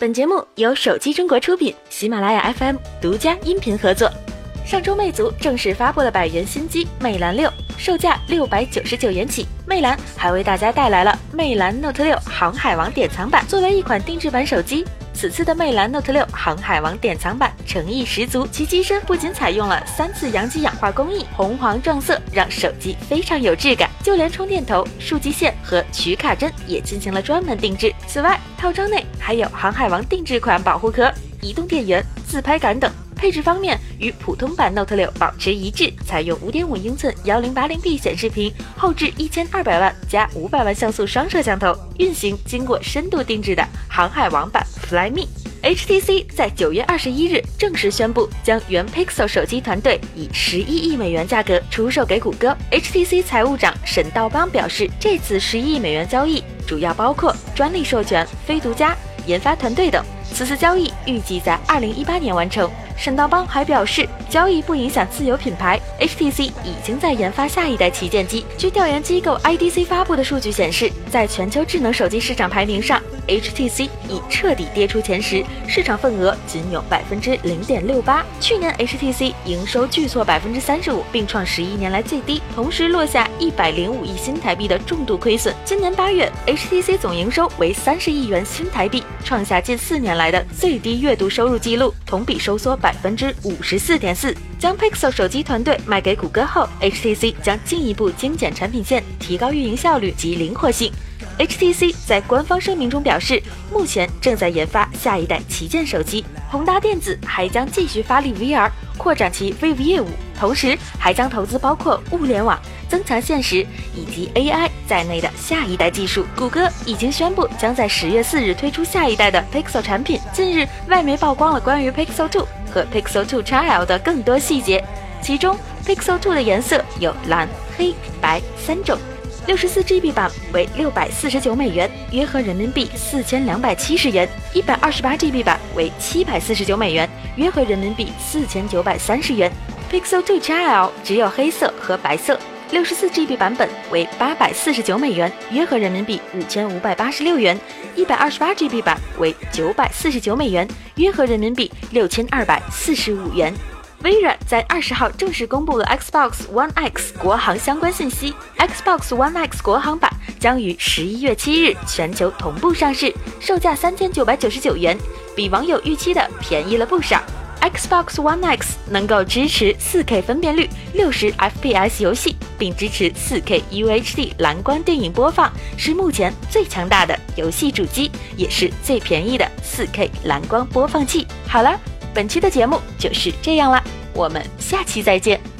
本节目由手机中国出品，喜马拉雅 FM 独家音频合作。上周魅族正式发布了百元新机魅蓝六，售价六百九十九元起。魅蓝还为大家带来了魅蓝 Note 六航海王典藏版，作为一款定制版手机。此次的魅蓝 Note 六航海王典藏版诚意十足，其机身不仅采用了三次阳极氧化工艺，红黄撞色让手机非常有质感，就连充电头、数据线和取卡针也进行了专门定制。此外，套装内还有航海王定制款保护壳、移动电源、自拍杆等。配置方面与普通版 Note 六保持一致，采用五点五英寸幺零八零 P 显示屏，后置一千二百万加五百万像素双摄像头，运行经过深度定制的航海王版 Flyme。HTC 在九月二十一日正式宣布，将原 Pixel 手机团队以十一亿美元价格出售给谷歌。HTC 财务长沈道邦表示，这次十一亿美元交易主要包括专利授权、非独家研发团队等。此次交易预计在二零一八年完成。沈道邦还表示，交易不影响自有品牌。HTC 已经在研发下一代旗舰机。据调研机构 IDC 发布的数据显示，在全球智能手机市场排名上，HTC 已彻底跌出前十，市场份额仅有百分之零点六八。去年 HTC 营收巨挫百分之三十五，并创十一年来最低，同时落下一百零五亿新台币的重度亏损。今年八月，HTC 总营收为三十亿元新台币，创下近四年来的最低月度收入记录，同比收缩百。百分之五十四点四。将 Pixel 手机团队卖给谷歌后，HTC 将进一步精简产品线，提高运营效率及灵活性。HTC 在官方声明中表示，目前正在研发下一代旗舰手机。宏达电子还将继续发力 VR，扩展其 Vive 业务，同时还将投资包括物联网、增强现实以及 AI 在内的下一代技术。谷歌已经宣布将在十月四日推出下一代的 Pixel 产品。近日，外媒曝光了关于 Pixel 2。和 Pixel 2 XL 的更多细节，其中 Pixel 2的颜色有蓝、黑、白三种。六十四 GB 版为六百四十九美元，约合人民币四千两百七十元；一百二十八 GB 版为七百四十九美元，约合人民币四千九百三十元。Pixel 2 XL 只有黑色和白色。六十四 GB 版本为八百四十九美元，约合人民币五千五百八十六元；一百二十八 GB 版为九百四十九美元，约合人民币六千二百四十五元。微软在二十号正式公布了 Xbox One X 国行相关信息，Xbox One X 国行版将于十一月七日全球同步上市，售价三千九百九十九元，比网友预期的便宜了不少。Xbox One X 能够支持 4K 分辨率、60 FPS 游戏，并支持 4K UHD 蓝光电影播放，是目前最强大的游戏主机，也是最便宜的 4K 蓝光播放器。好了，本期的节目就是这样了，我们下期再见。